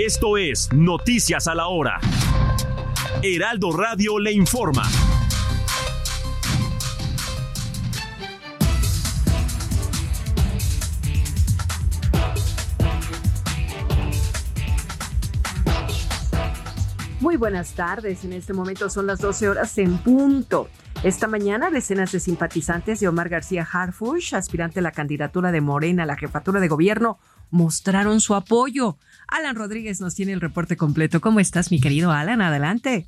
Esto es Noticias a la Hora. Heraldo Radio le informa. Muy buenas tardes, en este momento son las 12 horas en punto. Esta mañana, decenas de simpatizantes de Omar García Harfush, aspirante a la candidatura de Morena a la jefatura de gobierno, mostraron su apoyo. Alan Rodríguez nos tiene el reporte completo. ¿Cómo estás, mi querido Alan? Adelante.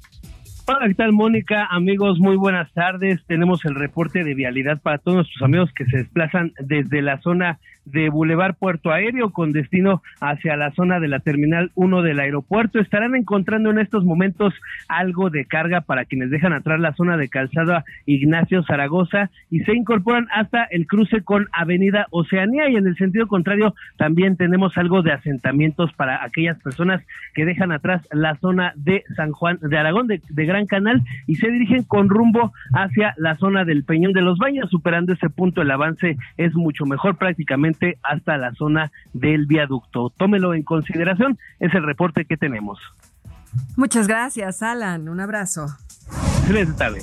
Hola, ¿qué tal, Mónica? Amigos, muy buenas tardes. Tenemos el reporte de vialidad para todos nuestros amigos que se desplazan desde la zona de Boulevard Puerto Aéreo con destino hacia la zona de la Terminal 1 del aeropuerto. Estarán encontrando en estos momentos algo de carga para quienes dejan atrás la zona de calzada Ignacio Zaragoza y se incorporan hasta el cruce con Avenida Oceanía y en el sentido contrario también tenemos algo de asentamientos para aquellas personas que dejan atrás la zona de San Juan de Aragón de, de Gran Canal y se dirigen con rumbo hacia la zona del Peñón de los Baños. Superando ese punto el avance es mucho mejor prácticamente hasta la zona del viaducto. Tómelo en consideración, es el reporte que tenemos. Muchas gracias, Alan. Un abrazo. Excelente tarde.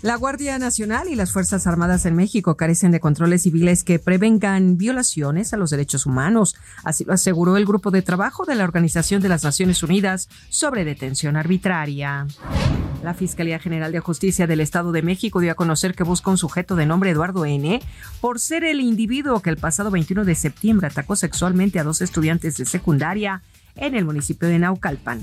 La Guardia Nacional y las Fuerzas Armadas en México carecen de controles civiles que prevengan violaciones a los derechos humanos. Así lo aseguró el grupo de trabajo de la Organización de las Naciones Unidas sobre detención arbitraria. La Fiscalía General de Justicia del Estado de México dio a conocer que busca un sujeto de nombre Eduardo N. por ser el individuo que el pasado 21 de septiembre atacó sexualmente a dos estudiantes de secundaria en el municipio de Naucalpan.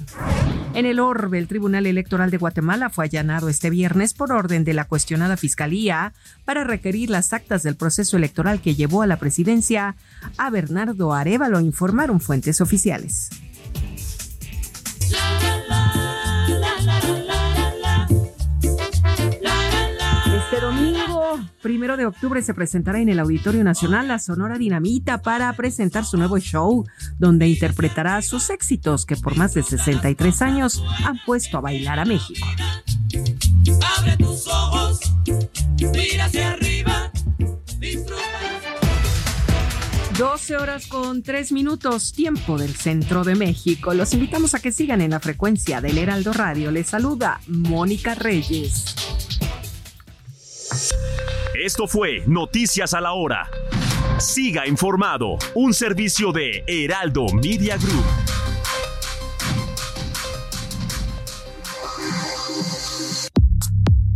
En el Orbe, el Tribunal Electoral de Guatemala fue allanado este viernes por orden de la cuestionada Fiscalía para requerir las actas del proceso electoral que llevó a la presidencia a Bernardo Arevalo, informaron fuentes oficiales. Este domingo, primero de octubre, se presentará en el Auditorio Nacional la Sonora Dinamita para presentar su nuevo show, donde interpretará sus éxitos que por más de 63 años han puesto a bailar a México. Abre tus ojos, mira hacia arriba, disfruta. 12 horas con 3 minutos, tiempo del centro de México. Los invitamos a que sigan en la frecuencia del Heraldo Radio. Les saluda Mónica Reyes. Esto fue Noticias a la Hora. Siga informado, un servicio de Heraldo Media Group.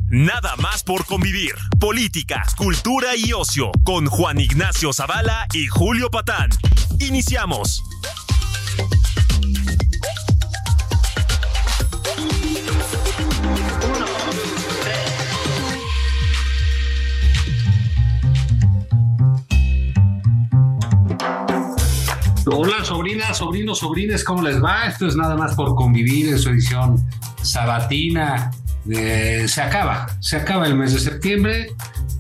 Nada más por convivir. Política, cultura y ocio con Juan Ignacio Zavala y Julio Patán. Iniciamos. Hola, sobrinas, sobrinos, sobrines, ¿cómo les va? Esto es nada más por convivir en su edición sabatina. Eh, se acaba, se acaba el mes de septiembre.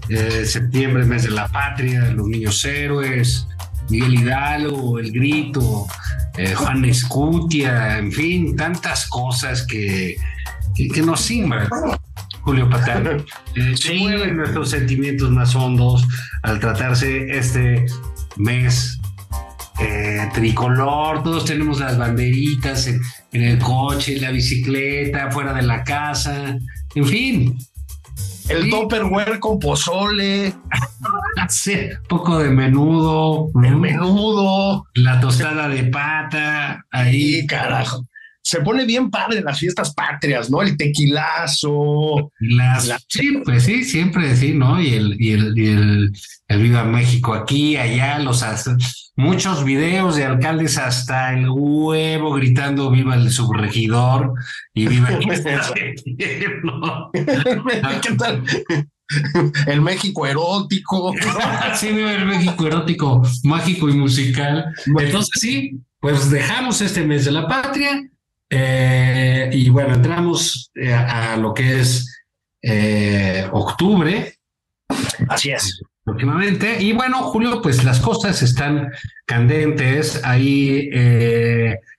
Eh, septiembre, mes de la patria, de los niños héroes, Miguel Hidalgo, El Grito, eh, Juan Escutia, en fin, tantas cosas que, que, nos simbran. Julio Patán, eh, nuestros sentimientos más hondos al tratarse este mes eh, tricolor, todos tenemos las banderitas en, el coche, en la bicicleta, fuera de la casa, en fin. El topperware con pozole. poco de menudo. El menudo. La tostada de pata. Ahí, carajo. se pone bien padre las fiestas patrias, ¿no? El tequilazo. Las, Sí, pues sí, siempre sí, ¿no? Y el, y el, y el, el Viva México aquí, allá, los muchos videos de alcaldes hasta el huevo gritando viva el subregidor y viva el ¿Qué tal? El México erótico. sí, viva el México erótico, mágico y musical. Entonces sí, pues dejamos este mes de la patria eh, y bueno, entramos eh, a, lo que es eh, octubre. Así es. Últimamente. Y bueno, Julio, pues las cosas están candentes. Ahí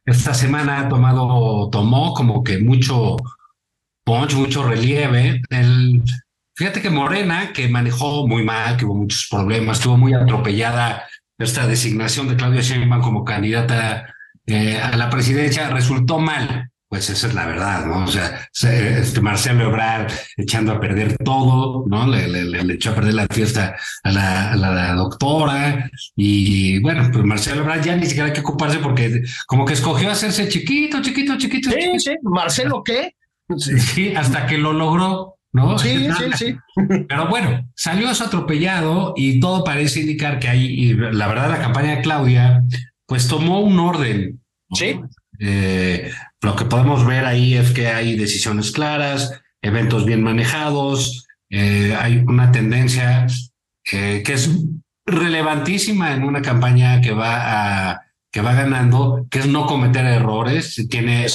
esta semana ha tomado, tomó como que mucho punch, mucho relieve. El, fíjate que Morena, que manejó muy mal, que hubo muchos problemas, estuvo muy atropellada esta designación de Claudia Sheinbaum como candidata eh, a la presidencia resultó mal. Pues esa es la verdad, ¿no? O sea, este Marcelo Ebrard echando a perder todo, ¿no? Le, le, echó a perder la fiesta a la, a la, doctora y bueno, pues Marcelo Ebrard ya ni siquiera hay que ocuparse porque como que escogió hacerse chiquito, chiquito, chiquito. Sí, sí, Marcelo qué? Sí, hasta que lo logró. ¿no? Sí, sí, sí. Pero bueno, salió eso atropellado y todo parece indicar que ahí, la verdad, la campaña de Claudia, pues tomó un orden. Sí. Eh, lo que podemos ver ahí es que hay decisiones claras, eventos bien manejados, eh, hay una tendencia eh, que es relevantísima en una campaña que va a que va ganando, que es no cometer errores, tiene,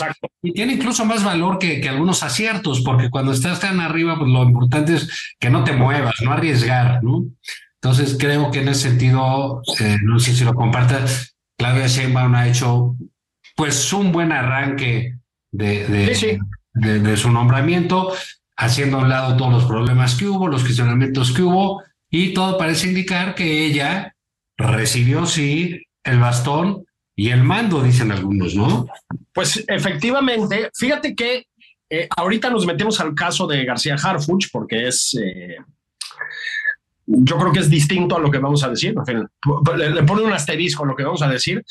y tiene incluso más valor que, que, algunos aciertos, porque cuando estás tan arriba, pues lo importante es que no te muevas, no arriesgar, ¿no? Entonces creo que en ese sentido, eh, no sé si lo compartas, Claudia Sheinbaum ha hecho pues un buen arranque de, de, de, de su nombramiento, haciendo a un lado todos los problemas que hubo, los cuestionamientos que hubo, y todo parece indicar que ella recibió, sí, el bastón y el mando, dicen algunos, ¿no? Pues efectivamente, fíjate que eh, ahorita nos metemos al caso de García Harfuch porque es, eh, yo creo que es distinto a lo que vamos a decir, le, le, pone un asterisco a lo que vamos a decir,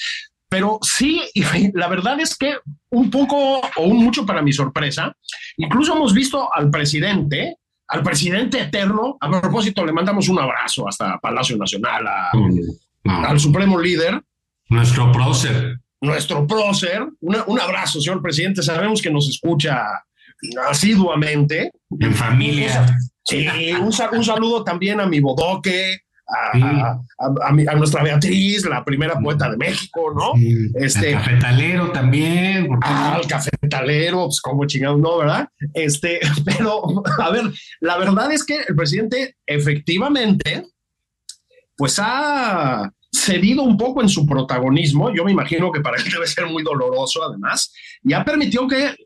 pero sí, la verdad es que un poco o un mucho para mi sorpresa, incluso hemos visto al presidente, al presidente eterno, a propósito, le mandamos un abrazo hasta Palacio Nacional, a, al supremo líder. Nuestro prócer. Nuestro prócer. un abrazo, señor presidente. Sabemos que nos escucha asiduamente. En familia. Sí, un, saludo también a mi bodoque, a, a, nuestra Beatriz, la primera poeta de México, ¿no? este, al cafetalero también. Al cafetalero, pues como chingados, no, ¿verdad? Este, pero, a ver, la verdad es que el presidente efectivamente pues ha cedido un poco en su protagonismo. Yo me imagino que para él debe ser muy doloroso, además, y ha permitido que eh,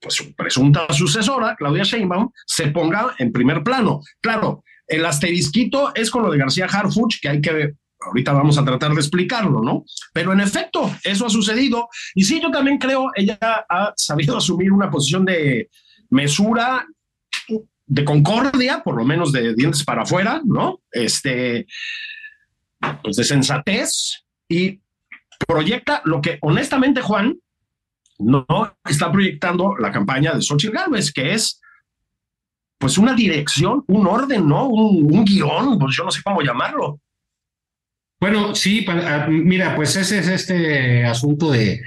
pues, su presunta sucesora, Claudia Sheinbaum, se ponga en primer plano. Claro, el asterisquito es con lo de García Harfuch, que hay que ahorita vamos a tratar de explicarlo, ¿no? Pero en efecto, eso ha sucedido. Y sí, yo también creo, ella ha sabido asumir una posición de mesura de concordia, por lo menos de dientes para afuera, ¿no? Este, pues de sensatez y proyecta lo que honestamente Juan no está proyectando la campaña de Xochitl Gálvez, que es pues una dirección, un orden, ¿no? Un, guion, pues yo no sé cómo llamarlo. Bueno, sí, ah, mira, pues ese es este asunto de,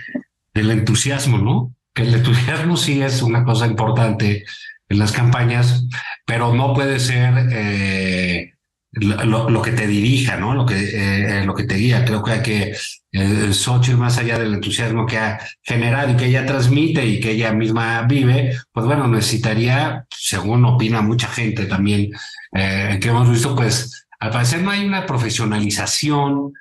del entusiasmo, ¿no? Que el entusiasmo sí es una cosa importante en las campañas, pero no puede ser eh, lo, que te dirija, ¿no? Lo que, eh, lo que te guía. Creo que hay que eh, Xochitl, más allá del entusiasmo que ha generado y que ella transmite y que ella misma vive, pues bueno, necesitaría, según opina mucha gente también, eh, que hemos visto, pues al parecer no hay una profesionalización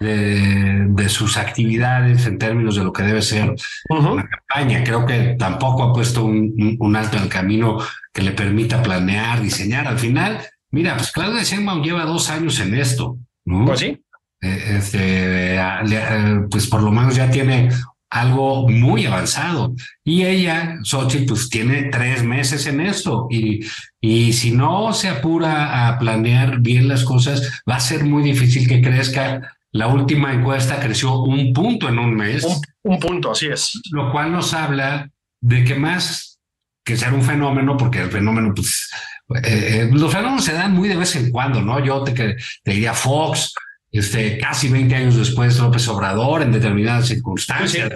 de, sus actividades en términos de lo que debe ser una campaña. Creo que tampoco ha puesto un, alto en el camino que le permita planear, diseñar. Al final, mira, pues Claudia Sheinbaum lleva dos años en esto, ¿no? Pues sí. Eh, este, eh, pues por lo menos ya tiene algo muy avanzado. Y ella, Xochitl, pues tiene tres meses en esto. Y, y si no se apura a planear bien las cosas, va a ser muy difícil que crezca la última encuesta creció un punto en un mes. Un, punto, así es. Lo cual nos habla de que más que ser un fenómeno, porque el fenómeno, pues, eh, los fenómenos se dan muy de vez en cuando, ¿no? Yo te, te diría Fox, este, casi 20 años después López Obrador en determinadas circunstancias.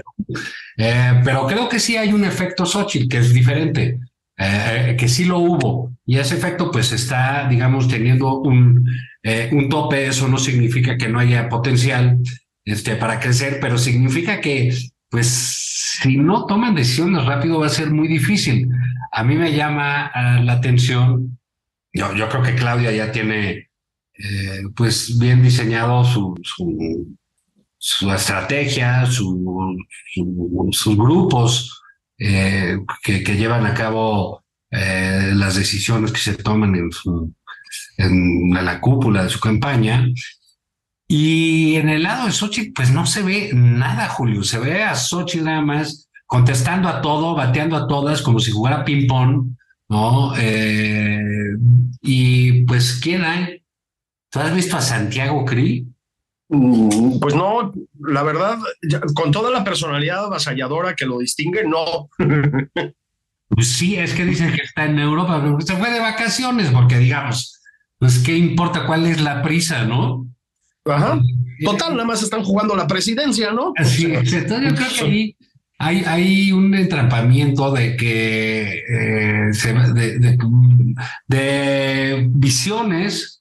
Eh, pero creo que sí hay un efecto Xochitl que es diferente, eh, que sí lo hubo. Y ese efecto pues está, digamos, teniendo un, eh, un tope. Eso no significa que no haya potencial este, para crecer, pero significa que pues si no toman decisiones rápido va a ser muy difícil. A mí me llama la atención, yo, creo que Claudia ya tiene eh, pues bien diseñado su, estrategia, su, sus grupos eh, que, llevan a cabo eh, las decisiones que se toman en la cúpula de su campaña. Y en el lado de Xochitl, pues no se ve nada, Julio. Se ve a Xochitl nada más contestando a todo, bateando a todas, como si jugara ping-pong, ¿no? y pues, ¿quién hay? ¿Tú has visto a Santiago Krill? Mm, pues no, la verdad, con toda la personalidad avasalladora que lo distingue, no. Pues sí, es que dicen que está en Europa, pero se fue de vacaciones, porque digamos, pues qué importa cuál es la prisa, ¿no? Ajá. Total, nada más están jugando la presidencia, ¿no? Sí, yo creo que ahí hay, hay un entrampamiento de que eh, de, de visiones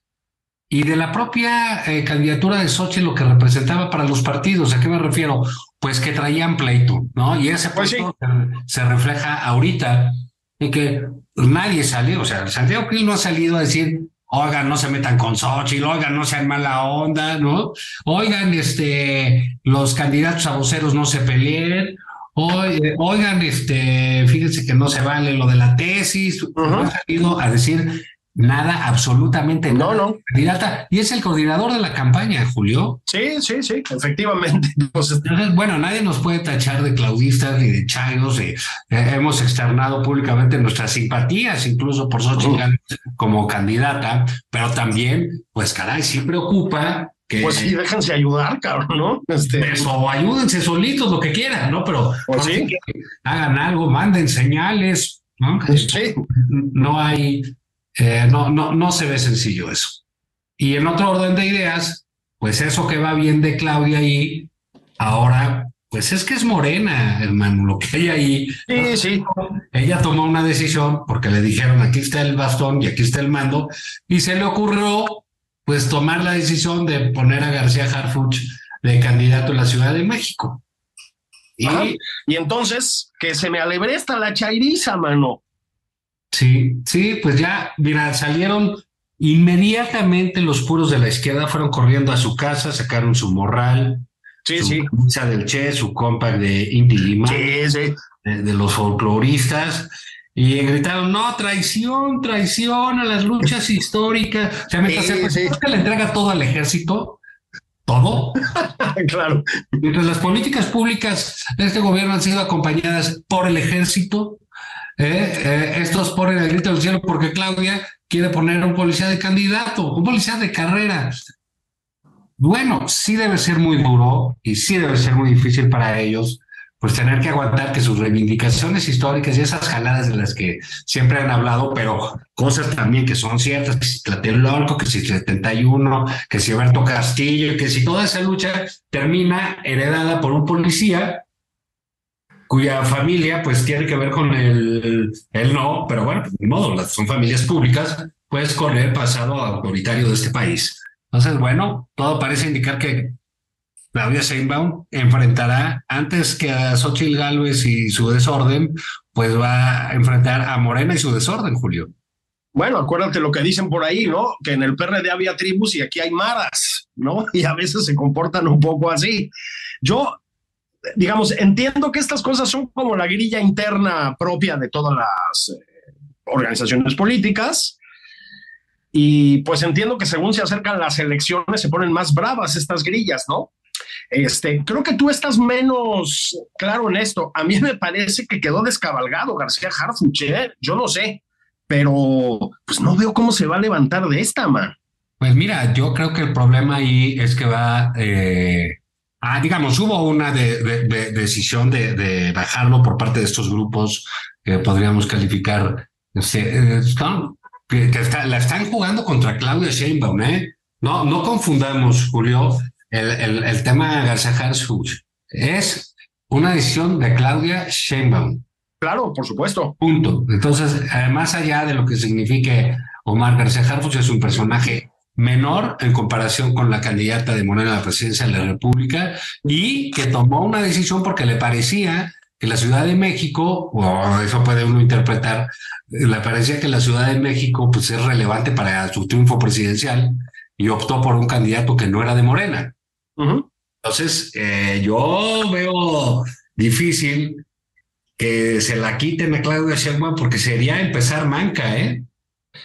y de la propia eh, candidatura de Xochitl, lo que representaba para los partidos. ¿A qué me refiero? Pues que traían pleito, ¿no? Y ese pues pleito se, refleja ahorita en que nadie salió, o sea, Santiago Krill no ha salido a decir, oigan, no se metan con Xochitl, oigan, no sean mala onda, ¿no? Oigan, este, los candidatos a voceros no se peleen, oigan, este, fíjense que no se vale lo de la tesis, no ha salido a decir Nada, absolutamente nada. No, no. Candidata. Y es el coordinador de la campaña, Julio. Sí, sí, sí, efectivamente. Entonces, bueno, nadie nos puede tachar de claudistas ni de chayos. Y, eh, hemos externado públicamente nuestras simpatías, incluso por Xochitl como candidata, pero también, pues caray, sí preocupa que, pues sí, déjense ayudar, cabrón, ¿no? Este... o ayúdense solitos, lo que quieran, ¿no? Pero pues sí. hagan algo, manden señales, ¿no? Sí. No hay eh, no, no, no se ve sencillo eso. Y en otro orden de ideas, pues eso que va bien de Claudia ahí, ahora, pues es que es morena, hermano, lo que hay ahí. Sí, sí. Ella tomó una decisión porque le dijeron aquí está el bastón y aquí está el mando, y se le ocurrió pues tomar la decisión de poner a García Harfuch de candidato en la Ciudad de México. Y, y entonces, que se me alebresta la chairiza, mano. Sí, sí, pues ya, mira, salieron inmediatamente los puros de la izquierda, fueron corriendo a su casa, sacaron su morral, sí, su sí. camisa del Che, su compa de Inti Lima, sí, sí. De, los folcloristas, y gritaron, no, traición, traición a las luchas históricas. O sea, sí. que le entrega todo al ejército, todo. claro. Mientras las políticas públicas de este gobierno han sido acompañadas por el ejército, ¿eh? Eh, estos ponen el grito del cielo porque Claudia quiere poner a un policía de candidato, un policía de carrera. Bueno, sí debe ser muy duro y sí debe ser muy difícil para ellos, pues tener que aguantar que sus reivindicaciones históricas y esas jaladas de las que siempre han hablado, pero cosas también que son ciertas, que si Tlatelolco, que si 71, que si Alberto Castillo, que si toda esa lucha termina heredada por un policía cuya familia pues tiene que ver con el, el no, pero bueno, pues, de modo, son familias públicas, pues con el pasado autoritario de este país. Entonces, bueno, todo parece indicar que Claudia Sheinbaum enfrentará antes que a Xochitl Gálvez y su desorden, pues va a enfrentar a Morena y su desorden, Julio. Bueno, acuérdate lo que dicen por ahí, ¿no? Que en el PRD había tribus y aquí hay maras, ¿no? Y a veces se comportan un poco así. Yo digamos, entiendo que estas cosas son como la grilla interna propia de todas las eh, organizaciones políticas. Y pues entiendo que según se acercan las elecciones se ponen más bravas estas grillas, ¿no? Este, creo que tú estás menos claro en esto. A mí me parece que quedó descabalgado García Harfuch, ¿eh? yo no sé, pero pues no veo cómo se va a levantar de esta, man. Pues mira, yo creo que el problema ahí es que va, eh, ah, digamos, hubo una decisión de, bajarlo por parte de estos grupos que podríamos calificar, eh, que, la están jugando contra Claudia Sheinbaum, ¿eh? No, no confundamos, Julio, el, el, el tema Harfuch. Es una decisión de Claudia Sheinbaum. Claro, por supuesto. Punto. Entonces, más allá de lo que signifique Omar García Harfuch, es un personaje menor en comparación con la candidata de Morena a la presidencia de la República y que tomó una decisión porque le parecía que la Ciudad de México, o eso puede uno interpretar, le parecía que la Ciudad de México pues es relevante para su triunfo presidencial y optó por un candidato que no era de Morena. Entonces, eh, yo veo difícil que se la quiten a Claudia Sheinbaum porque sería empezar manca, ¿eh?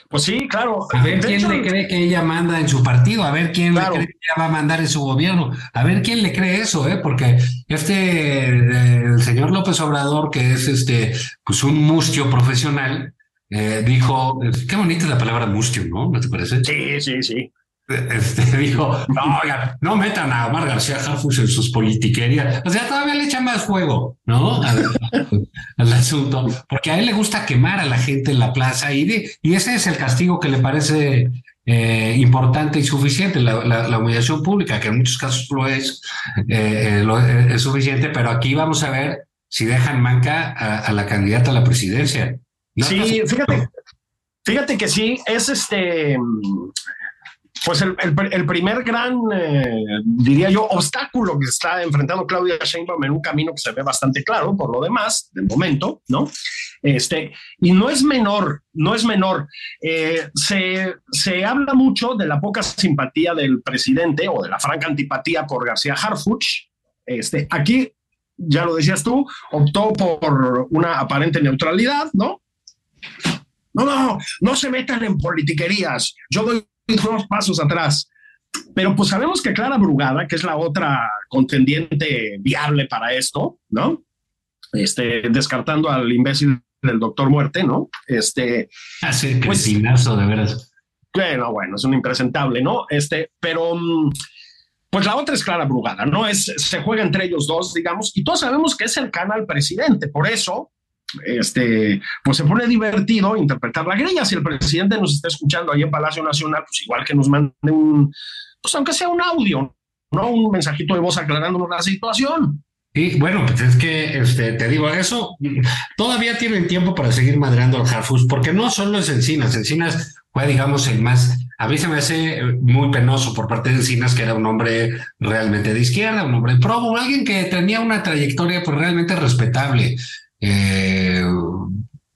Pues sí, claro. A ver quién le cree que ella manda en su partido, a ver quién le cree que ella va a mandar en su gobierno, a ver quién le cree eso, ¿eh? Porque este, el señor López Obrador, que es este, pues un mustio profesional, eh, dijo, qué bonita es la palabra mustio, ¿no? ¿No te parece? Sí, sí, sí. Este, dijo, no, no metan a Omar García Harfus en sus politiquerías. O sea, todavía le echan más fuego, ¿no? Al, asunto, porque a él le gusta quemar a la gente en la plaza y, y ese es el castigo que le parece eh, importante y suficiente, la, humillación pública, que en muchos casos lo es, eh, eh, es suficiente, pero aquí vamos a ver si dejan manca a, la candidata a la presidencia. sí, fíjate, fíjate que sí, es este pues el, primer gran, eh, diría yo, obstáculo que está enfrentando Claudia Sheinbaum en un camino que se ve bastante claro por lo demás, de momento, ¿no? Este, y no es menor, no es menor. Eh, se, se habla mucho de la poca simpatía del presidente o de la franca antipatía por García Harfuch. Este, aquí, ya lo decías tú, optó por una aparente neutralidad, ¿no? No, no, no se metan en politiquerías. Yo doy dos pasos atrás. Pero pues sabemos que Clara Brugada, que es la otra contendiente viable para esto, ¿no? Este, descartando al imbécil del doctor Muerte, ¿no? Este. Hace pues, de veras. Bueno, bueno, es un impresentable, ¿no? Este, pero pues la otra es Clara Brugada, ¿no? Es, se juega entre ellos dos, digamos, y todos sabemos que es cercana al presidente. Por eso, este, pues se pone divertido interpretar la grilla. Si el presidente nos está escuchando ahí en Palacio Nacional, pues igual que nos mande un, pues aunque sea un audio, ¿no? Un mensajito de voz aclarándonos la situación. Y bueno, pues es que este, te digo, eso todavía tienen tiempo para seguir madreando al Harfus, porque no solo es Encinas, Encinas fue, digamos, el más, a mí se me hace muy penoso por parte de Encinas, que era un hombre realmente de izquierda, un hombre pro, alguien que tenía una trayectoria pues realmente respetable. Eh,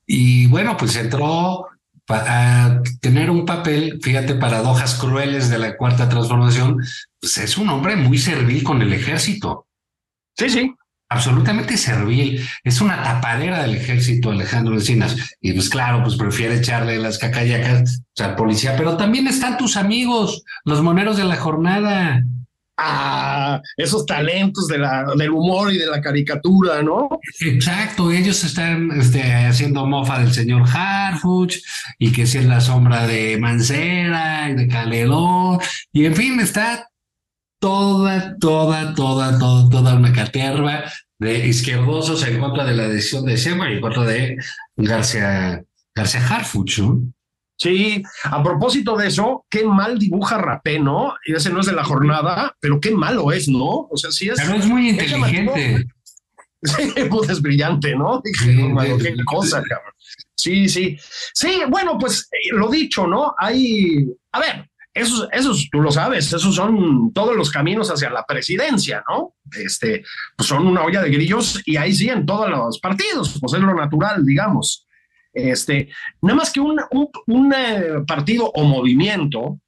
y bueno, pues entró a tener un papel, fíjate, paradojas crueles de la cuarta transformación, pues es un hombre muy servil con el ejército. Sí, sí. Absolutamente servil. Es una tapadera del ejército, Alejandro Encinas. Y pues claro, pues prefiere echarle las cacayacas al policía, pero también están tus amigos, los moneros de la jornada a esos talentos de la, del humor y de la caricatura, ¿no? Exacto, ellos están este, haciendo mofa del señor Harfuch y que si es la sombra de Mancera y de Calderón, y en fin, está toda, toda, toda, toda, toda una caterva de izquierdosos en contra de la decisión de Sema y en contra de García, García Harfuch, ¿no? Sí, a propósito de eso, qué mal dibuja Rapé, ¿no? Y ese no es de la jornada, pero qué malo es, ¿no? O sea, sí es. Pero es muy inteligente. Sí, pues es brillante, ¿no? Sí, qué cosa, cabrón. Sí, sí. Sí, bueno, pues eh, lo dicho, ¿no? Hay. A ver, esos, esos, tú lo sabes, esos son todos los caminos hacia la presidencia, ¿no? Este, pues son una olla de grillos y ahí sí en todos los partidos, pues es lo natural, digamos. Este, nada más que un, un, eh, partido o movimiento,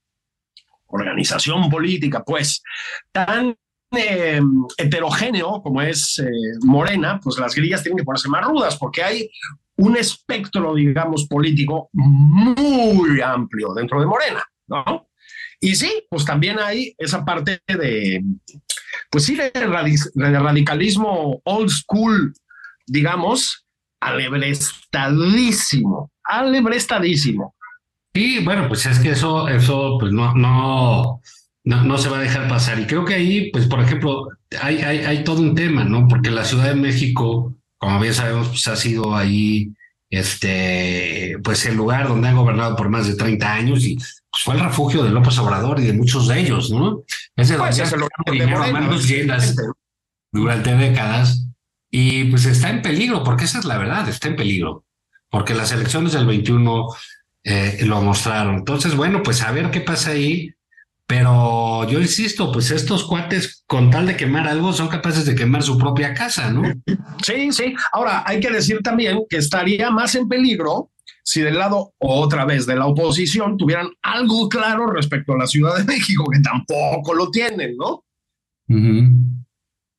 organización política, pues, tan eh, heterogéneo como es eh, Morena, pues las grillas tienen que ponerse más rudas porque hay un espectro, digamos, político muy amplio dentro de Morena, ¿no? Y sí, pues también hay esa parte de, pues sí, de radicalismo old school, digamos, alebrestadísimo, alebrestadísimo. Sí, bueno, pues es que eso, eso, pues no, no, no, no se va a dejar pasar. Y creo que ahí, pues, por ejemplo, hay, hay, hay todo un tema, ¿no? Porque la Ciudad de México, como bien sabemos, pues ha sido ahí, este, pues el lugar donde han gobernado por más de 30 años y pues, fue el refugio de López Obrador y de muchos de ellos, ¿no? Es de Pues, donde es el dinero a manos llenas durante décadas y pues está en peligro, porque esa es la verdad, está en peligro, porque las elecciones del 21 eh, lo mostraron. Entonces, bueno, pues a ver qué pasa ahí. Pero yo insisto, pues estos cuates, con tal de quemar algo, son capaces de quemar su propia casa, ¿no? Sí, sí. Ahora, hay que decir también que estaría más en peligro si del lado otra vez de la oposición tuvieran algo claro respecto a la Ciudad de México, que tampoco lo tienen, ¿no?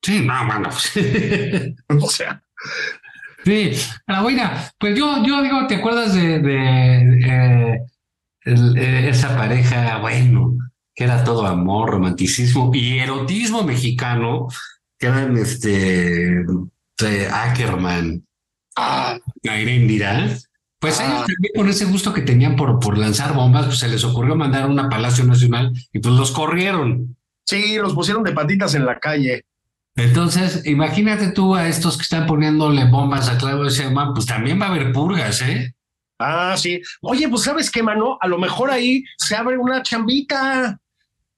Sí, no, bueno. O sea, sí, pero bueno, pues yo, yo digo, ¿te acuerdas de, de, eh, el- eh, esa pareja, bueno, que era todo amor, romanticismo y erotismo mexicano, que eran este de Ackerman, ah, Irendira? Pues Ah. ellos también con ese gusto que tenían por, por lanzar bombas, pues se les ocurrió mandar una a Palacio Nacional y pues los corrieron. sí, los pusieron de patitas en la calle. Entonces, imagínate tú a estos que están poniéndole bombas a Claudio Sheinbaum, pues también va a haber purgas, ¿eh? Ah, sí. Oye, pues sabes qué, mano, a lo mejor ahí se abre una chambita.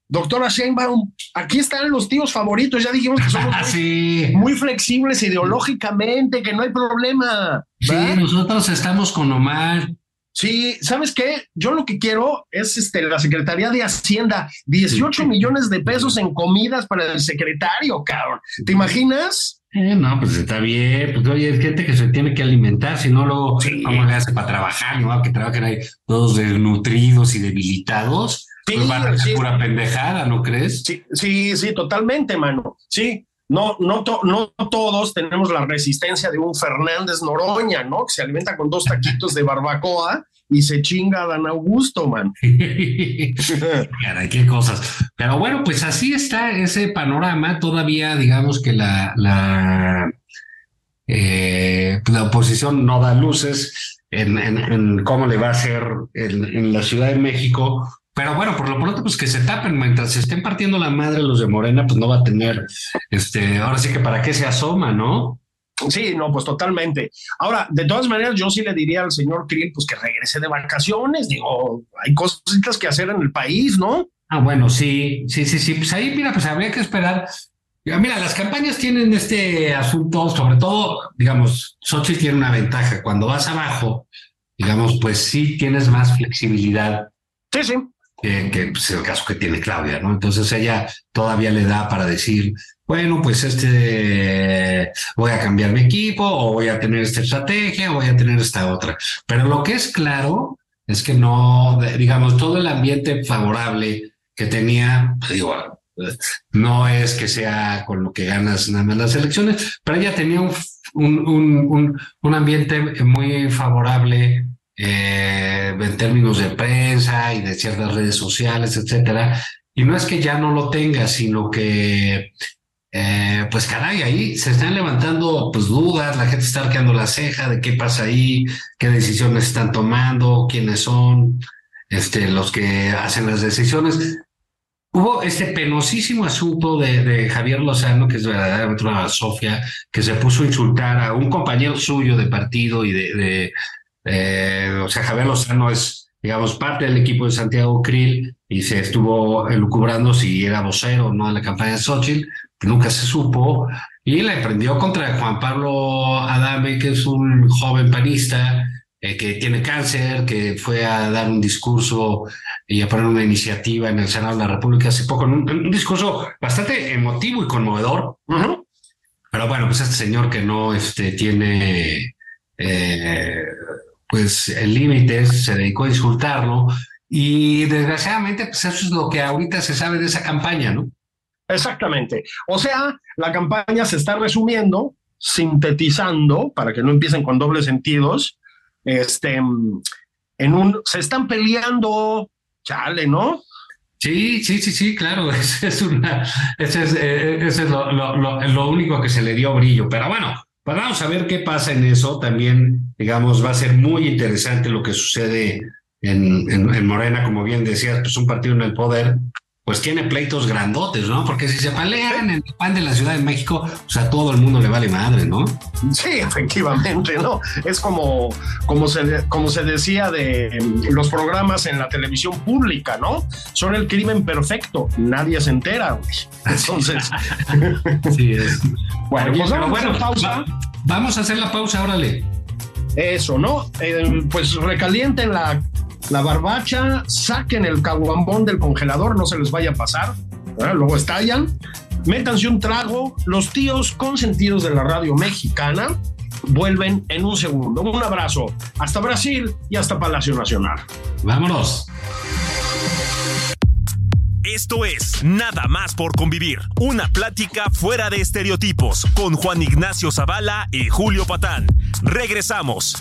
Doctora Sheinbaum, aquí están los tíos favoritos. Ya dijimos que somos muy, sí. muy flexibles ideológicamente, que no hay problema. Sí, nosotros estamos con Omar. Sí, ¿sabes qué? Yo lo que quiero es este, la Secretaría de Hacienda, 18 millones de pesos en comidas para el secretario, cabrón. ¿Te imaginas? Eh, no, pues está bien. Pues oye, es gente que se tiene que alimentar, si no, luego, Sí. ¿cómo le hace para trabajar? ¿No? Que trabajen ahí todos desnutridos y debilitados. Sí, pues van a ser sí. pura pendejada, ¿no crees? Sí, sí, sí, totalmente, mano. Sí, no, no, to- no todos tenemos la resistencia de un Fernández Noroña, ¿no? Que se alimenta con dos taquitos de barbacoa y se chinga a Dan Augusto, man. Qué cosas. Pero bueno, pues así está ese panorama. Todavía, digamos que la, la, eh, oposición no da luces en, cómo le va a en, en la Ciudad de México. Pero bueno, por lo pronto, pues que se tapen mientras se estén partiendo la madre los de Morena, pues no va a tener, este, ahora sí que para qué se asoma, ¿no? Sí, no, pues totalmente. Ahora, de todas maneras, yo sí le diría al señor Krill, pues que regrese de vacaciones. Digo, hay cositas que hacer en el país, ¿no? Ah, bueno, sí, sí, sí, sí. Pues ahí, mira, pues habría que esperar. Mira, las campañas tienen este asunto, sobre todo, digamos, Xochitl tiene una ventaja. Cuando vas abajo, digamos, pues sí tienes más flexibilidad Sí, sí. Que, que pues, el caso que tiene Claudia, ¿no? Entonces ella todavía le da para decir, bueno, pues este, voy a cambiar mi equipo, o voy a tener esta estrategia, o voy a tener esta otra. Pero lo que es claro es que no, digamos, todo el ambiente favorable que tenía, pues, digo, eh, no es que sea con lo que ganas nada más las elecciones, pero ella tenía un, un, un- un ambiente muy favorable eh, en términos de prensa y de ciertas redes sociales, etcétera. Y no es que ya no lo tenga, sino que, eh, pues caray, ahí se están levantando pues dudas, la gente está arqueando la ceja de qué pasa ahí, qué decisiones están tomando, quiénes son, este, los que hacen las decisiones. Hubo este penosísimo asunto de, Javier Lozano, que es verdaderamente una Sofía, que se puso a insultar a un compañero suyo de partido y de eh, o sea, Javier Lozano es, digamos, parte del equipo de Santiago Krill y se estuvo elucubrando si era vocero o no de la campaña de Xochitl, nunca se supo, y le prendió contra Juan Pablo Adame, que es un joven panista eh, que tiene cáncer, que fue a dar un discurso y a poner una iniciativa en el Senado de la República hace poco, un, un discurso bastante emotivo y conmovedor, Ujú. pero bueno, pues este señor que no este, tiene eh, pues el límite se dedicó a insultarlo y desgraciadamente pues eso es lo que ahorita se sabe de esa campaña, ¿no? Exactamente. O sea, la campaña se está resumiendo, sintetizando, para que no empiecen con dobles sentidos, este, en un, se están peleando, chale, ¿no? Sí, sí, sí, sí, claro, ese es una, ese es, eh, ese es lo, lo, lo, lo único que se le dio brillo, pero bueno, pues vamos a ver qué pasa en eso, también, digamos, va a ser muy interesante lo que sucede en, en, Morena, como bien decías, pues un partido en el poder, pues tiene pleitos grandotes, ¿no? Porque si se pelean en el pan de la Ciudad de México, o sea, a todo el mundo le vale madre, ¿no? Sí, efectivamente, ¿no? Es como, como, se, como se decía de los programas en la televisión pública, ¿no? Son el crimen perfecto, nadie se entera, güey. Entonces. sí, es. Bueno, pues vamos a pausa. vamos a hacer la pausa, órale. Eso, ¿no? Eh, pues recalienten la la barbacha, saquen el caguambón del congelador, no se les vaya a pasar, luego estallan, métanse un trago, los tíos consentidos de la radio mexicana vuelven en un segundo. Un abrazo hasta Brasil y hasta Palacio Nacional. Vámonos. Esto es Nada más por convivir, una plática fuera de estereotipos con Juan Ignacio Zavala y Julio Patán. Regresamos.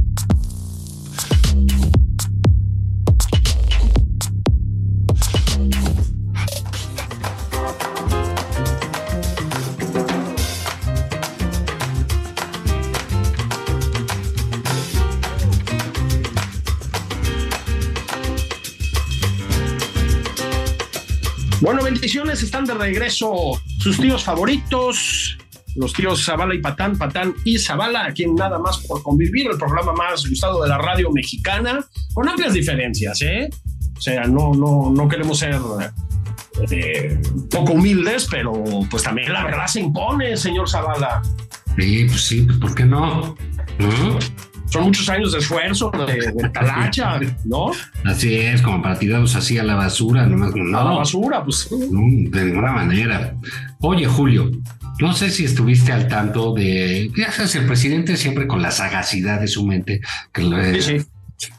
Bueno, bendiciones, están de regreso sus tíos favoritos, los tíos Zavala y Patán, Patán y Zavala, aquí en Nada más por convivir, el programa más gustado de la radio mexicana, con amplias diferencias, ¿eh? O sea, no, no, no queremos ser eh, poco humildes, pero pues también la verdad se impone, señor Zavala. Sí, pues sí, pues ¿por qué no? ¿No? Son muchos años de esfuerzo, de, talacha, ¿no? Así es, como para tirarlos así a la basura, nomás. No, a la basura, pues. de ninguna manera. Oye, Julio, no sé si estuviste al tanto de, ya sabes, el presidente siempre con la sagacidad de su mente, que sí,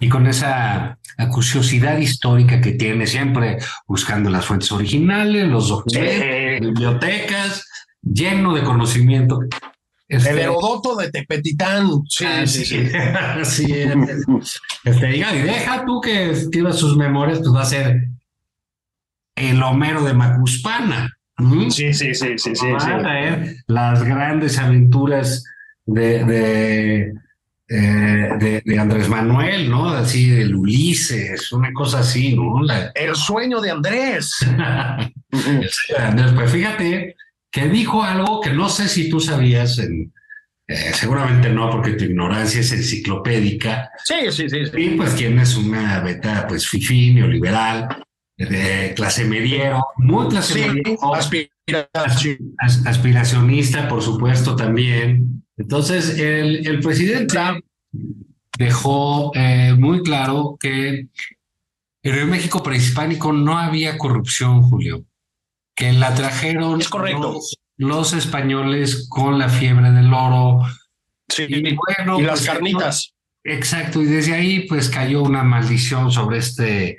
y con esa acuciosidad histórica que tiene, siempre buscando las fuentes originales, los documentos, bibliotecas, lleno de conocimiento. Este, el Herodoto de Tepetitán. Sí, ah, sí, sí. sí. este, diga, y deja tú que escriba sus memorias, pues va a ser el Homero de Macuspana. Sí, sí, sí, sí, sí. Va a traer las grandes aventuras de, de, eh, de, Andrés Manuel, ¿no? Así del Ulises, una cosa así, ¿no? El sueño de Andrés. el sueño de Andrés. Pues fíjate que dijo algo que no sé si tú sabías, en, eh, seguramente no, porque tu ignorancia es enciclopédica. Sí, sí, sí. Y pues tienes una beta, pues, fifí, neoliberal, de clase mediero, muy clase mediero. aspiracionista, por supuesto, también. Entonces, el, el presidente dejó eh, muy claro que en el México prehispánico no había corrupción, Julio que la trajeron es correcto. Los, españoles con la fiebre del oro. Sí, y, bueno, y las pues, carnitas. Exacto, y desde ahí pues cayó una maldición sobre este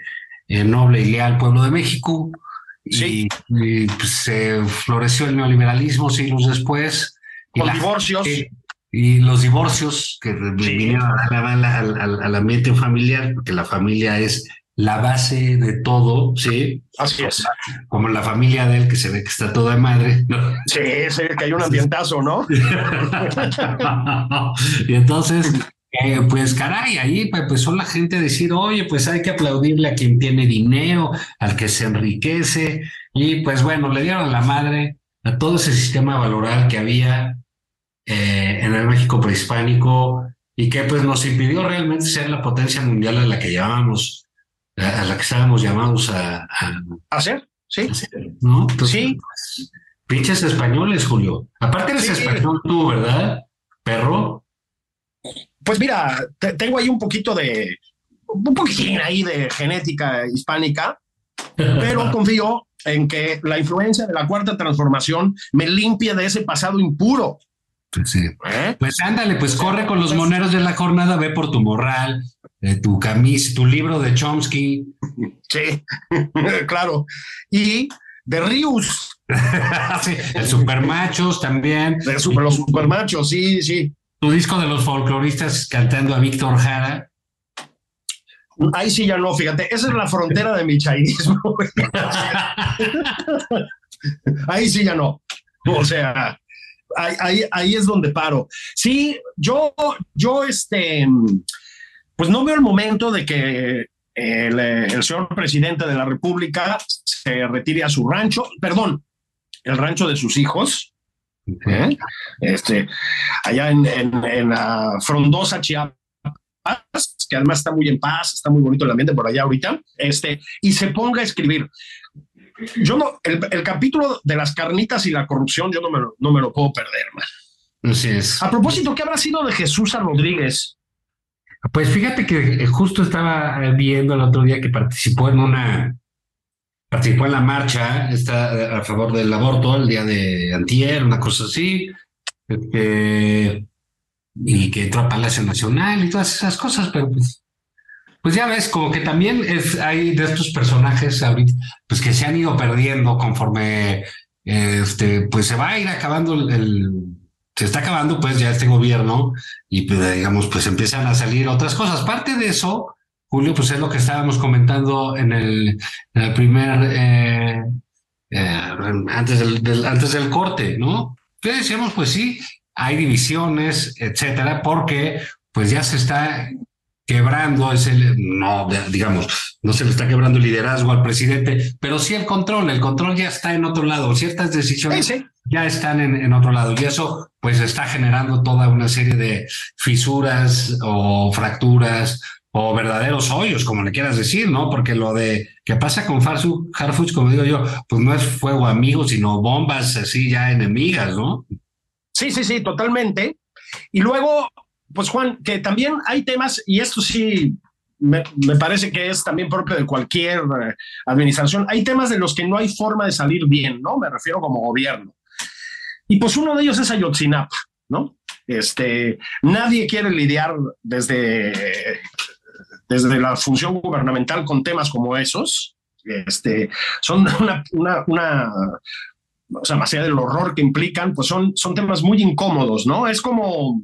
eh, noble y leal pueblo de México. Sí. Y, pues, se floreció el neoliberalismo siglos después. Con divorcios. y los divorcios que vinieron al ambiente familiar, porque la familia es la base de todo, ¿sí? Así es. Como la familia de él, que se ve que está toda madre. Sí, sí, que hay un ambientazo, ¿no? y entonces, eh, pues caray, ahí empezó la gente a decir, oye, pues hay que aplaudirle a quien tiene dinero, al que se enriquece. Y pues bueno, le dieron la madre a todo ese sistema valoral que había eh, en el México prehispánico y que pues nos impidió realmente ser la potencia mundial a la que llamábamos a la que estábamos llamados a, hacer, sí. ¿no? sí. Pinches españoles, Julio. Aparte eres español tú, ¿verdad? Perro. Pues mira, tengo ahí un poquito de, un poquitín ahí de genética hispánica, pero confío en que la influencia de la cuarta transformación me limpie de ese pasado impuro. Pues sí. ¿Eh? Pues ándale, pues corre con los moneros de la jornada, ve por tu morral, tu camisa, tu libro de Chomsky. Sí, claro. Y de Rius. sí, el Supermachos también. De super, los Supermachos, sí, sí. Tu disco de los folcloristas cantando a Víctor Jara. Ahí sí ya no, fíjate, esa es la frontera de mi chairismo. ahí sí ya no. O sea, ahí, ahí, es donde paro. Sí, yo, yo, este, pues no veo el momento de que el, el, señor presidente de la República se retire a su rancho, perdón, el rancho de sus hijos, ¿eh? este, allá en, en, en la frondosa Chiapas, que además está muy en paz, está muy bonito el ambiente por allá ahorita, este, y se ponga a escribir. Yo no, el, capítulo de las carnitas y la corrupción, yo no me lo, no me lo puedo perder, man. Así es. A propósito, ¿qué habrá sido de Jesús Rodríguez? Pues fíjate que justo estaba viendo el otro día que participó en una, participó en la marcha, está a favor del aborto el día de antier, una cosa así. Este, y que entró a Palacio Nacional y todas esas cosas, pero pues, pues ya ves, como que también es, hay de estos personajes ahorita, pues que se han ido perdiendo conforme este, pues se va a ir acabando el, se está acabando pues ya este gobierno y pues digamos pues empiezan a salir otras cosas. Parte de eso, Julio, pues es lo que estábamos comentando en el, primer, eh, eh, antes, del, antes del corte, ¿no? Que decíamos, pues sí, hay divisiones, etcétera, porque pues ya se está quebrando ese, no, digamos, no se le está quebrando el liderazgo al presidente, pero sí el control, el control ya está en otro lado, ciertas decisiones ya están en, en, otro lado y eso pues está generando toda una serie de fisuras o fracturas o verdaderos hoyos, como le quieras decir, ¿no? Porque lo de que pasa con Harfuch, como digo yo, pues no es fuego amigo, sino bombas así ya enemigas, ¿no? Sí, sí, sí, totalmente. Y luego, pues Juan, que también hay temas, y esto sí me, parece que es también propio de cualquier eh, administración, hay temas de los que no hay forma de salir bien, ¿no? Me refiero como gobierno. Y pues uno de ellos es Ayotzinapa, ¿no? Este, nadie quiere lidiar desde, desde la función gubernamental con temas como esos. Este, son una, una, una o sea, más allá del horror que implican, pues son, son temas muy incómodos, ¿no? Es como,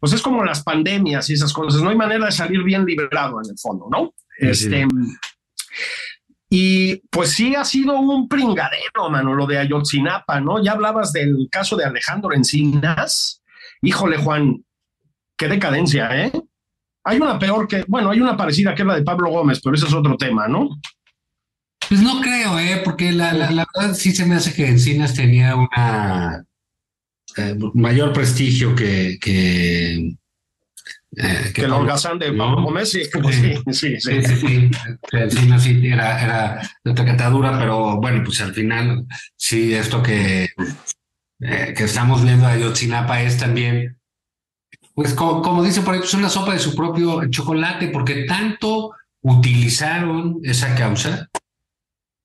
pues es como las pandemias y esas cosas, no hay manera de salir bien librado en el fondo, ¿no? Este, y pues sí ha sido un pringadero, mano, lo de Ayotzinapa, ¿no? Ya hablabas del caso de Alejandro Encinas. Híjole, Juan, qué decadencia, ¿eh? Hay una peor que, bueno, hay una parecida que es la de Pablo Gómez, pero ese es otro tema, ¿no? Pues no creo, ¿eh? Porque la, la, verdad sí se me hace que Encinas tenía una eh, mayor prestigio que, que eh, que, holgazán de Pablo Gómez, sí, sí, sí. sí, sí, era, era de taquetadura, pero bueno, pues al final sí, esto que, eh, que estamos viendo a Yotzinapa es también, pues como, como dice por ahí, pues una sopa de su propio chocolate, porque tanto utilizaron esa causa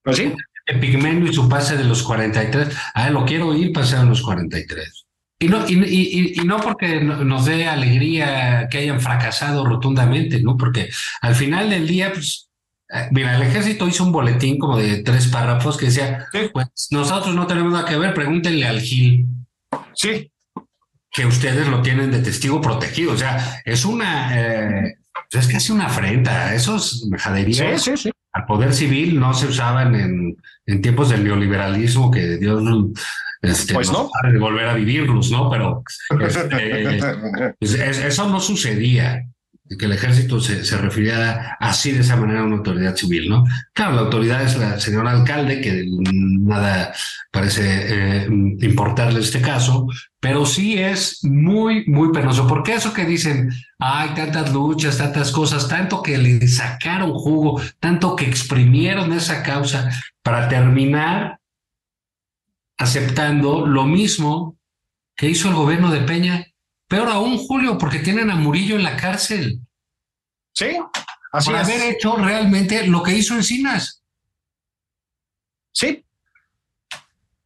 pues sí. El Pigmento y su pase de los 43. Ah, lo quiero oír pasar a los 43. Y no, y, y, y no porque nos dé alegría que hayan fracasado rotundamente, ¿no? Porque al final del día, pues, eh, mira, el ejército hizo un boletín como de tres párrafos que decía, pues nosotros no tenemos nada que ver, pregúntenle al Gil. Sí. Que ustedes lo tienen de testigo protegido. O sea, es una, eh, es casi una afrenta. Esos majaderías. Sí, sí, sí al poder civil no se usaban en, en tiempos del neoliberalismo que Dios este, pues no. de volver a vivirlos, ¿no? Pero este, pues, eso no sucedía, que el ejército se, se refería así de esa manera a una autoridad civil, ¿no? Claro, la autoridad es la señora alcalde, que nada parece eh, importarle este caso, pero sí es muy, muy penoso, porque eso que dicen, hay tantas luchas, tantas cosas, tanto que le sacaron jugo, tanto que exprimieron esa causa para terminar aceptando lo mismo que hizo el gobierno de Peña. Peor aún, Julio, porque tienen a Murillo en la cárcel. Sí, así por es. haber hecho realmente lo que hizo Encinas. Sí,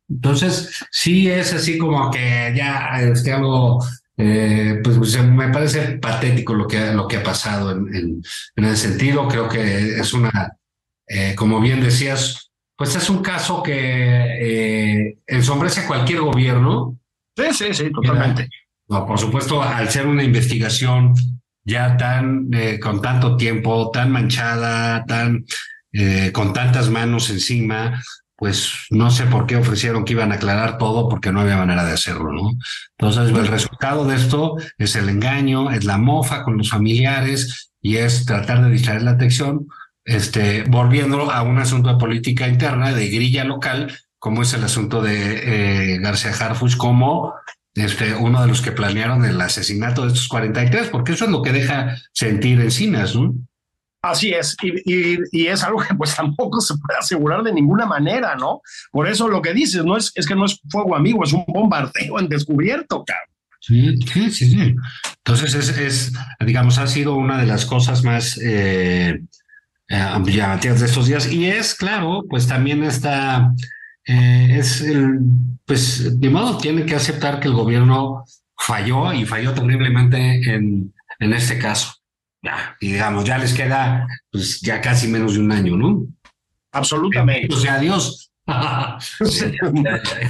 Entonces, sí es así como que ya este, algo, eh, pues, pues, me parece patético lo que, ha- lo que ha pasado en, en, en ese sentido. Creo que es una, eh, como bien decías, pues es un caso que eh, ensombrece a cualquier gobierno. sí, sí, sí, totalmente. No, por supuesto, al ser una investigación ya tan, eh, con tanto tiempo, tan manchada, tan, eh, con tantas manos encima, pues no sé por qué ofrecieron que iban a aclarar todo porque no había manera de hacerlo, ¿no? Entonces, el resultado de esto es el engaño, es la mofa con los familiares y es tratar de distraer la atención, este, volviendo a un asunto de política interna, de grilla local, como es el asunto de eh, García Harfuch, como este, uno de los que planearon el asesinato de estos 43, porque eso es lo que deja sentir Encinas, ¿no? Así es, y, y- y es algo que pues tampoco se puede asegurar de ninguna manera, ¿no? Por eso lo que dices, no es, es que no es fuego amigo, es un bombardeo en descubierto, cabrón. Sí, sí, sí, sí. Entonces es, es, digamos, ha sido una de las cosas más eh, eh, llamativas de estos días. Y es, claro, pues también está, eh, es el, pues, de modo, tiene que aceptar que el gobierno falló y falló terriblemente en, en este caso. Ya, y digamos, ya les queda, pues, ya casi menos de un año, ¿no? Absolutamente. O sea, adiós.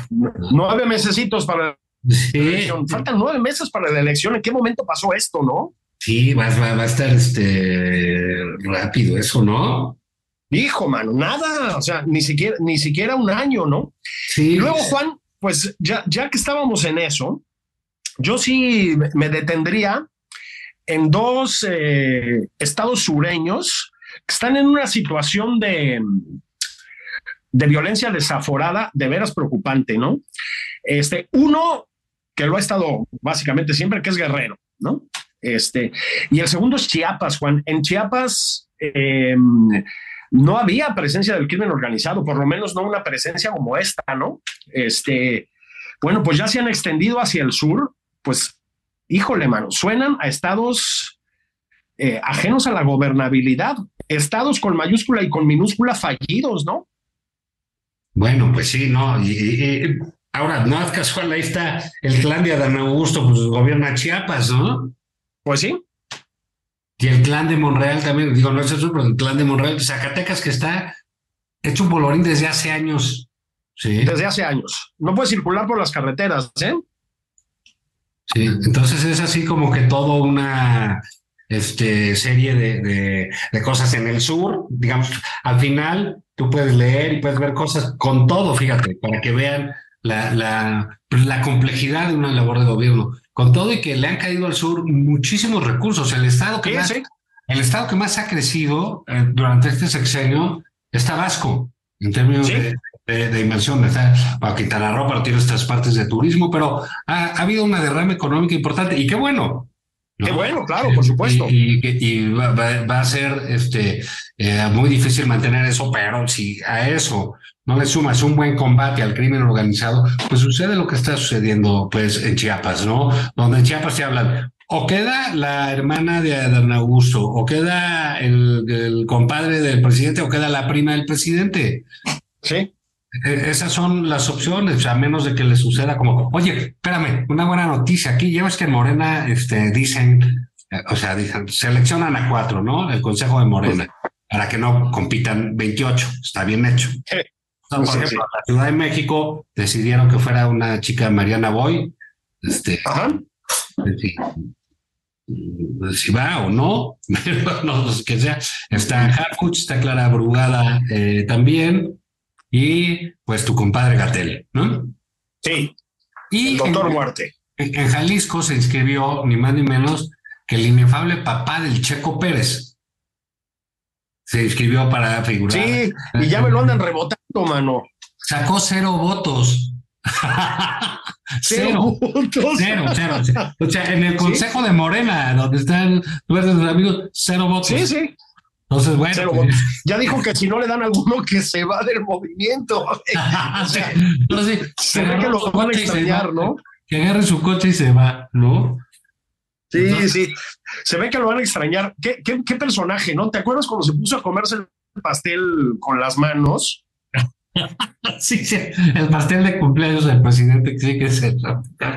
Nueve mesecitos para la Sí, elección. Faltan nueve meses para la elección. ¿En qué momento pasó esto, no? Sí, va, va, va a estar este rápido eso, ¿no? Hijo, mano, nada, o sea, ni siquiera, ni siquiera un año, ¿no? Sí. Y luego, Juan, pues ya, ya que estábamos en eso, yo sí me detendría en dos eh, estados sureños que están en una situación de, de violencia desaforada de veras preocupante, ¿no? Este, uno que lo ha estado básicamente siempre, que es Guerrero, ¿no? Este, y el segundo es Chiapas, Juan. En Chiapas eh, no había presencia del crimen organizado, por lo menos no una presencia como esta, ¿no? Este, bueno, pues ya se han extendido hacia el sur, pues, híjole, mano, suenan a estados eh, ajenos a la gobernabilidad, estados con mayúscula y con minúscula fallidos, ¿no? Bueno, pues sí, no. Y ahora, no es casual, ahí está el clan de Adán Augusto, pues gobierna Chiapas, ¿no? Pues sí, Y el clan de Monreal también, digo, no es eso, pero el clan de Monreal, Zacatecas, que está hecho un bolorín desde hace años. Sí, desde hace años. No puede circular por las carreteras, ¿eh? sí. Entonces es así como que todo una este, serie de, de, de cosas en el sur, digamos, al final tú puedes leer y puedes ver cosas con todo, fíjate, para que vean la, la, la complejidad de una labor de gobierno. Con todo y que le han caído al sur muchísimos recursos. El estado que más. El estado que más ha crecido eh, durante este sexenio es Tabasco, en términos Sí. de, de- de inversión. Está para Quintana Roo, para tiene estas partes de turismo, pero ha, ha habido una derrama económica importante y qué bueno. ¿No? Qué bueno, claro, por supuesto. Y, y- y va, a ser este, eh, muy difícil mantener eso, pero si a eso no le sumas un buen combate al crimen organizado, pues sucede lo que está sucediendo pues en Chiapas, ¿no? Donde en Chiapas te hablan, o queda la hermana de Adán Augusto, o queda el, el compadre del presidente, o queda la prima del presidente. Sí. Eh, Esas son las opciones, a menos de que le suceda como, oye, espérame, una buena noticia aquí, ya ves que en Morena este, dicen, eh, o sea, dicen, seleccionan a cuatro, ¿no? El Consejo de Morena, para que no compitan 28, está bien hecho. Por ejemplo, la Ciudad de México decidieron que fuera una chica Mariana Boy, este, Ajá. si, si va o no, no, pues, que sea. Está Harfuch, está Clara Brugada eh, también, y pues tu compadre Gatel, ¿no? Sí. Y El doctor en, Muerte. en- Jalisco se inscribió ni más ni menos que el inefable papá del Checo Pérez. Se inscribió para figurar. Sí, y ya me lo andan rebotando, mano. Sacó cero votos. cero. votos. Cero, cero, cero. O sea, en el Consejo de Morena, donde están nuestros amigos, cero votos. Sí, sí. Entonces, bueno. Pues, ya dijo que si no le dan alguno que se va del movimiento. se ve que lo van a extrañar, ¿no? Que agarre su coche y se va, ¿no? Sí, sí. Se ve que lo van a extrañar. ¿Qué, ¿Qué, personaje, ¿no? ¿Te acuerdas cuando se puso a comerse el pastel con las manos? sí, sí. El pastel de cumpleaños del presidente que sí que se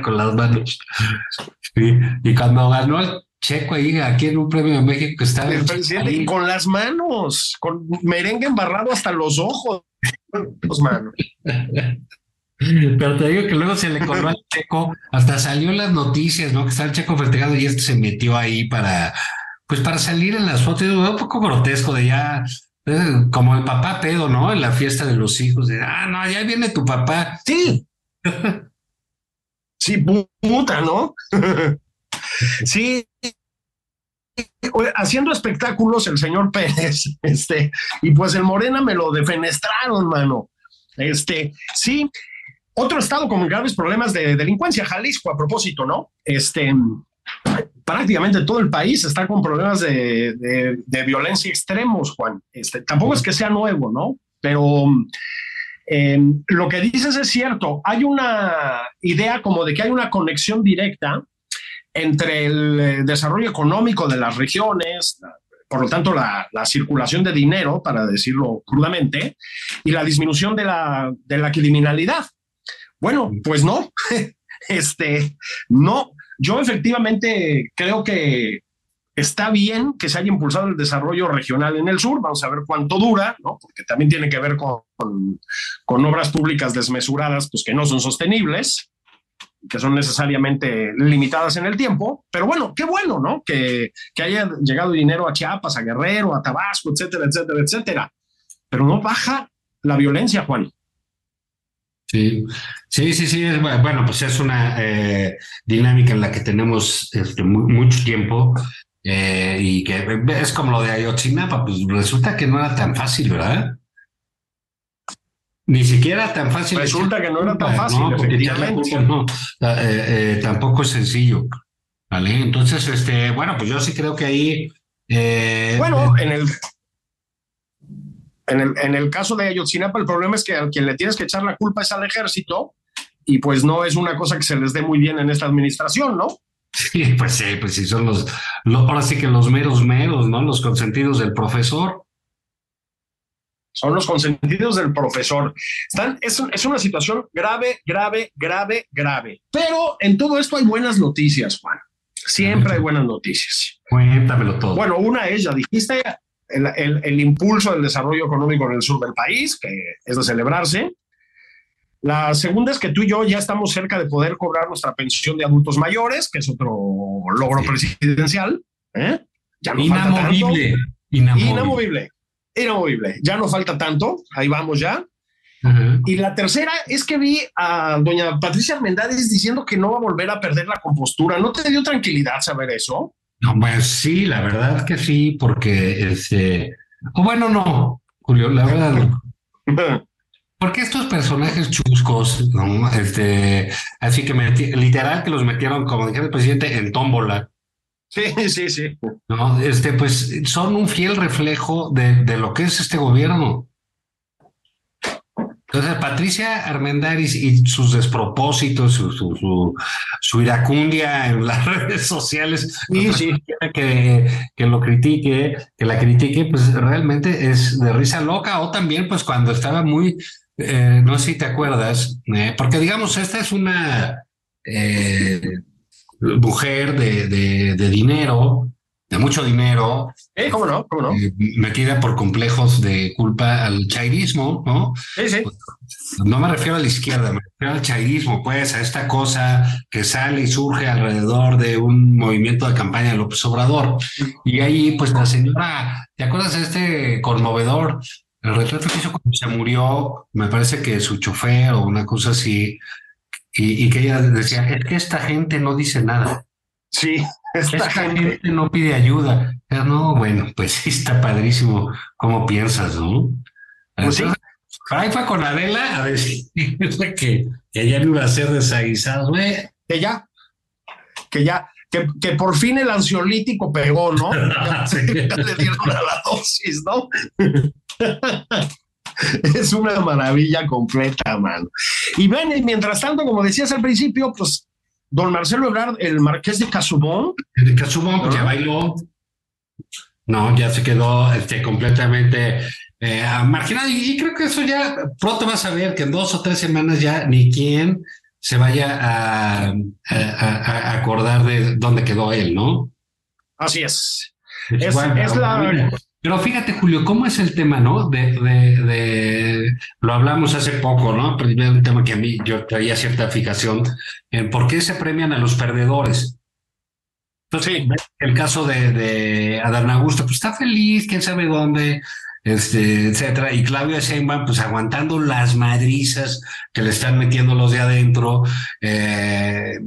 con las manos. Sí. Y cuando ganó el Checo ahí, aquí en un premio de México que está. El presidente con las manos, con merengue embarrado hasta los ojos. Los manos. Pero te digo que luego se le coló al Checo, hasta salió en las noticias, ¿no? Que está el Checo festejado y este se metió ahí para, pues para salir en las fotos, un poco grotesco de ya, eh, como el papá pedo, ¿no? En la fiesta de los hijos, de, ah, no, ya viene tu papá. Sí. sí, puta, ¿no? sí, haciendo espectáculos el señor Pérez, este, y pues el Morena me lo defenestraron, mano. Este, sí, otro estado con graves problemas de delincuencia, Jalisco, a propósito, ¿no? Este, prácticamente todo el país está con problemas de, violencia extremos, Juan. Este, tampoco es que sea nuevo, ¿no? Pero em, lo que dices es cierto. Hay una idea como de que hay una conexión directa entre el eh, desarrollo económico de las regiones, por lo tanto la, circulación de dinero, para decirlo crudamente, y la disminución de la, de la criminalidad. Bueno, pues no, este, no, yo efectivamente creo que está bien que se haya impulsado el desarrollo regional en el sur, vamos a ver cuánto dura, ¿no? porque también tiene que ver con, con, obras públicas desmesuradas, pues que no son sostenibles, que son necesariamente limitadas en el tiempo, pero bueno, qué bueno, ¿no? Que, que haya llegado dinero a Chiapas, a Guerrero, a Tabasco, etcétera, etcétera, etcétera, pero no baja la violencia, Juan. Sí, sí, sí, sí. Bueno, pues es una eh, dinámica en la que tenemos este, mucho tiempo eh, y que es como lo de Ayotzinapa, pues resulta que no era tan fácil, ¿verdad? Ni siquiera tan fácil. Resulta que no era tan fácil, no, eh, tampoco es sencillo. ¿Vale? Entonces, este, bueno, pues yo sí creo que ahí. bueno, en el en el, caso de Ayotzinapa, el problema es que a quien le tienes que echar la culpa es al ejército y pues no es una cosa que se les dé muy bien en esta administración, ¿no? Sí, pues sí, pues sí, son los, ahora sí que los meros meros, ¿no? Los consentidos del profesor. Son los consentidos del profesor. Están, es, es una situación grave, grave, grave, grave. Pero en todo esto hay buenas noticias, Juan. Siempre hay buenas noticias. Cuéntamelo todo. Bueno, una es, ya dijiste, el, impulso del desarrollo económico en el sur del país, que es de celebrarse. La segunda es que tú y yo ya estamos cerca de poder cobrar nuestra pensión de adultos mayores, que es otro logro presidencial. ¿eh? Ya no inamovible, inamovible. Inamovible. Ya no falta tanto. Ahí vamos ya. Y la tercera es que vi a doña Patricia Armendáriz diciendo que no va a volver a perder la compostura. ¿No te dio tranquilidad saber eso? No, pues sí, la verdad que sí, porque este, o bueno, no, Julio, la verdad no. Porque estos personajes chuscos, ¿no? Este, así que literal que los metieron, como dije el presidente, en tómbola. Sí, sí, sí. No, este, pues son un fiel reflejo de, de lo que es este gobierno. Entonces, Patricia Armendaris y sus despropósitos, su, su, su, iracundia en las redes sociales, Que, que lo critique, que la critique, pues realmente es de risa loca. O también, pues cuando estaba muy, eh, no sé si te acuerdas, eh, porque digamos, esta es una eh, mujer de, de, de dinero, de mucho dinero. Eh, ¿Cómo no? ¿Cómo no? Eh, metida por complejos de culpa al chairismo, ¿no? Sí, sí. No me refiero a la izquierda, me refiero al chairismo, pues, a esta cosa que sale y surge alrededor de un movimiento de campaña de López Obrador. Y ahí, pues, la señora, ¿te acuerdas de este conmovedor? El retrato que hizo cuando se murió, me parece que su chofer o una cosa así, y, y que ella decía, es que esta gente no dice nada. Sí. Esta gente no pide ayuda. no, bueno, pues sí está padrísimo cómo piensas, ¿no? Pues sí. Ahí fue con Adela a decir que, que ya no iba a ser desaguisado, güey. Que ya, que ya. que, que por fin el ansiolítico pegó, ¿no? Ya, le dieron la dosis, ¿no? es una maravilla completa, mano. Y ven, y mientras tanto, como decías al principio, pues don Marcelo Ebrard, el marqués de Casubón. De Casubón, pues ya bailó. No, ya se quedó este, completamente eh, marginado. Y, creo que eso ya pronto vas a ver que en dos o tres semanas ya ni quien se vaya a, a, acordar de dónde quedó él, ¿no? Así es. Es, es la. Pero fíjate, Julio, ¿cómo es el tema, no? De, de, de, lo hablamos hace poco, ¿no? Primero un tema que a mí yo traía cierta fijación en por qué se premian a los perdedores. Entonces, el caso de, de Adán Augusto, pues está feliz, quién sabe dónde, este, etcétera. Y Claudia Sheinbaum, pues aguantando las madrizas que le están metiendo los de adentro, eh,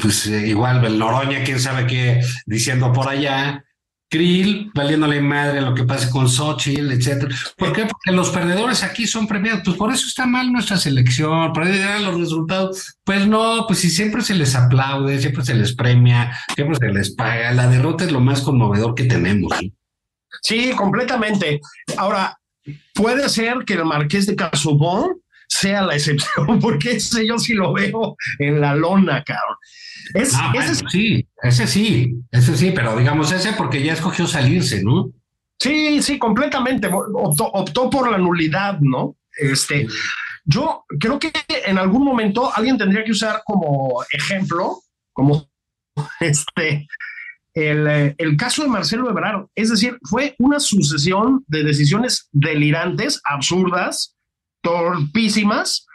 pues eh, igual el Noroña, quién sabe qué, diciendo por allá. Krill, valiéndole madre lo que pase con Xochitl, etcétera. ¿Por qué? Porque los perdedores aquí son premiados. Pues por eso está mal nuestra selección, para llegar los resultados. Pues no, pues si siempre se les aplaude, siempre se les premia, siempre se les paga. La derrota es lo más conmovedor que tenemos. Sí, completamente. Ahora, puede ser que el Marqués de Casobón sea la excepción, porque ese yo sí lo veo en la lona, cabrón. Ah, ese sí, ese sí, ese sí, pero digamos ese porque ya escogió salirse, ¿no? Sí, sí, completamente. Optó, por la nulidad, ¿no? Este, yo creo que en algún momento alguien tendría que usar como ejemplo, como este, el, el, caso de Marcelo Ebrard. Es decir, fue una sucesión de decisiones delirantes, absurdas, torpísimas,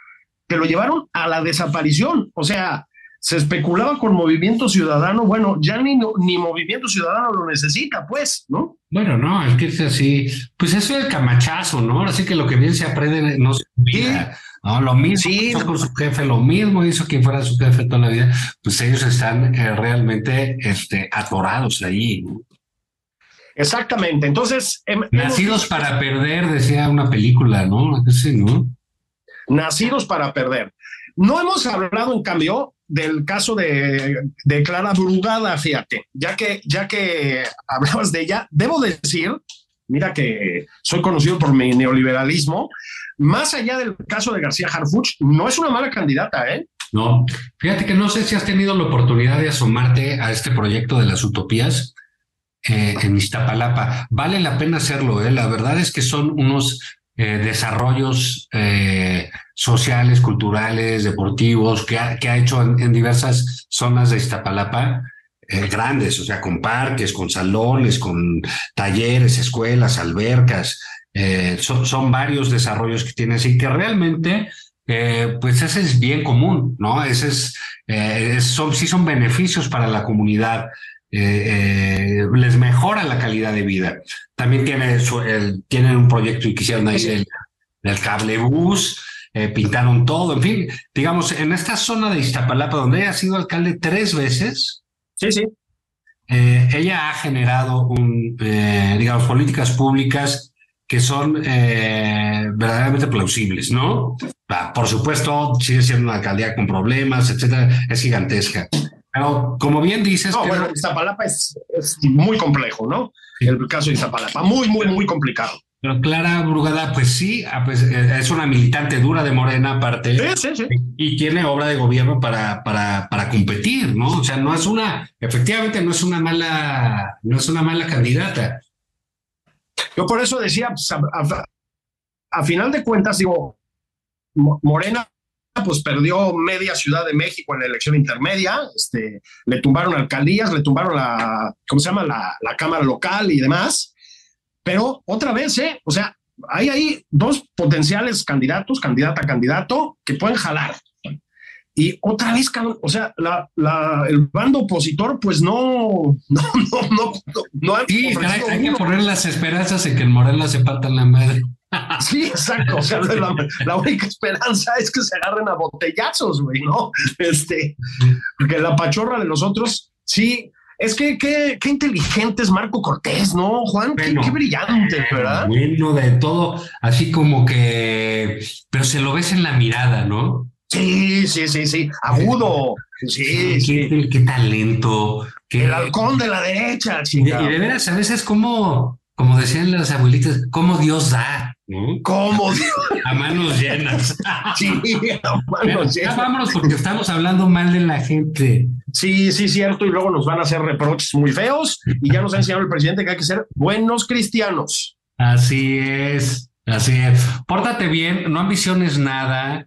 que lo llevaron a la desaparición. O sea, se especulaba con Movimiento Ciudadano, bueno, ya ni, ni Movimiento Ciudadano lo necesita, pues, ¿no? Bueno, no, es que es así, pues eso es el camachazo, ¿no? Así que lo que bien se aprende no se olvida. No, lo mismo hizo con su jefe, lo mismo hizo quien fuera su jefe toda la vida, pues ellos están eh, realmente este, atorados ahí. Exactamente, entonces... Nacidos para perder, decía una película, ¿no? Sí, ¿no? Nacidos para perder. No hemos hablado, en cambio, del caso de, Clara Brugada, fíjate, ya que, ya que hablabas de ella, debo decir, mira que soy conocido por mi neoliberalismo, más allá del caso de García Harfuch, no es una mala candidata, ¿eh? No, fíjate que no sé si has tenido la oportunidad de asomarte a este proyecto de las utopías eh, en Iztapalapa. Vale la pena hacerlo, ¿eh? La verdad es que son unos eh, desarrollos eh, sociales, culturales, deportivos que ha, hecho en, diversas zonas de Iztapalapa, eh, grandes, o sea, con parques, con salones, con talleres, escuelas, albercas. Son, son, varios desarrollos que tiene así que realmente, pues ese es bien común, ¿no? Ese es, son, sí son beneficios para la comunidad. Eh, eh, les mejora la calidad de vida. También tiene el, tienen un proyecto y quisieron ahí el, el cable bus, eh, pintaron todo, en fin, digamos, en esta zona de Iztapalapa, donde ella ha sido alcalde tres veces. Sí, sí. ella ha generado un, digamos, políticas públicas que son verdaderamente plausibles, ¿no? Ah, por supuesto, sigue siendo una alcaldía con problemas, etcétera, es gigantesca. Pero como bien dices... No, bueno, Iztapalapa es, muy complejo, ¿no? El caso de Iztapalapa, muy, muy, muy complicado. Pero Clara Brugada, pues sí, ah, pues eh, es una militante dura de Morena aparte. Sí, sí, sí. Y tiene obra de gobierno para, para, para competir, ¿no? O sea, no es una, efectivamente no es una mala, no es una mala candidata. Yo por eso decía, pues, a final de cuentas, digo, Morena pues perdió media Ciudad de México en la elección intermedia, este, le tumbaron alcaldías, le tumbaron la, ¿cómo se llama? La, la Cámara Local y demás. Pero otra vez, ¿eh? O sea, hay ahí dos potenciales candidatos, candidata a candidato, que pueden jalar. Y otra vez, o sea, la, la, el bando opositor, pues no, no, no, no, no, hay, que poner las esperanzas en que el Morena se parta la madre. Sí, exacto. O sea, la, única esperanza es que se agarren a botellazos, güey, ¿no? Este, porque la pachorra de los otros, sí. Es que qué, qué inteligente es Marco Cortés, ¿no, Juan? qué, brillante, ¿verdad? Bueno, de todo, así como que, pero se lo ves en la mirada, ¿no? Sí, sí, sí, sí, agudo. Sí, sí. Qué, qué talento. Qué, El halcón de la derecha, chingado. y de veras, a veces como, como decían las abuelitas, como Dios da, ¿no? ¿Cómo? A manos llenas. Sí, Pero hermano, sí. ya vámonos porque estamos hablando mal de la gente. Sí, sí, cierto. Y luego nos van a hacer reproches muy feos. Y ya nos ha enseñado el presidente que hay que ser buenos cristianos. Así es, así es. Pórtate bien, no ambiciones nada,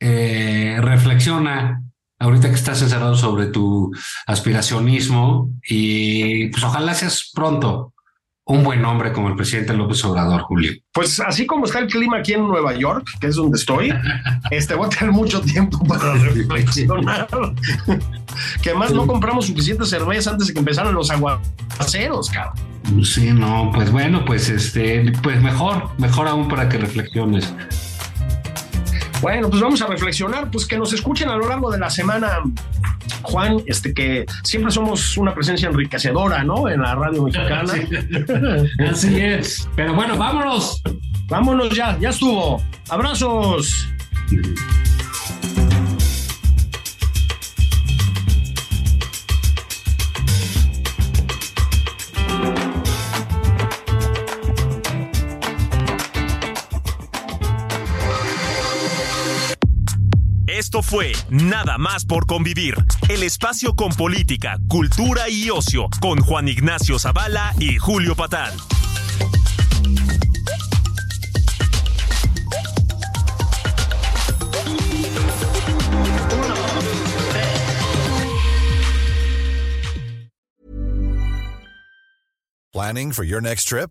eh, reflexiona ahorita que estás encerrado sobre tu aspiracionismo y pues ojalá seas pronto un buen hombre como el presidente López Obrador, Julio. Pues así como está el clima aquí en Nueva York, que es donde estoy, este voy a tener mucho tiempo para reflexionar. que además no compramos suficiente cerveza antes de que empezaran los aguaceros, cabrón. Sí, no, pues bueno, pues este, pues mejor, mejor aún para que reflexiones. Bueno, pues vamos a reflexionar, pues que nos escuchen a lo largo de la semana, Juan, este que siempre somos una presencia enriquecedora, ¿no? En la radio mexicana. Así es. Pero bueno, vámonos. Vámonos ya, ya estuvo. Abrazos. Esto fue Nada más por convivir, el espacio con política, cultura y ocio, con Juan Ignacio Zavala y Julio Patán. Planning for your next trip?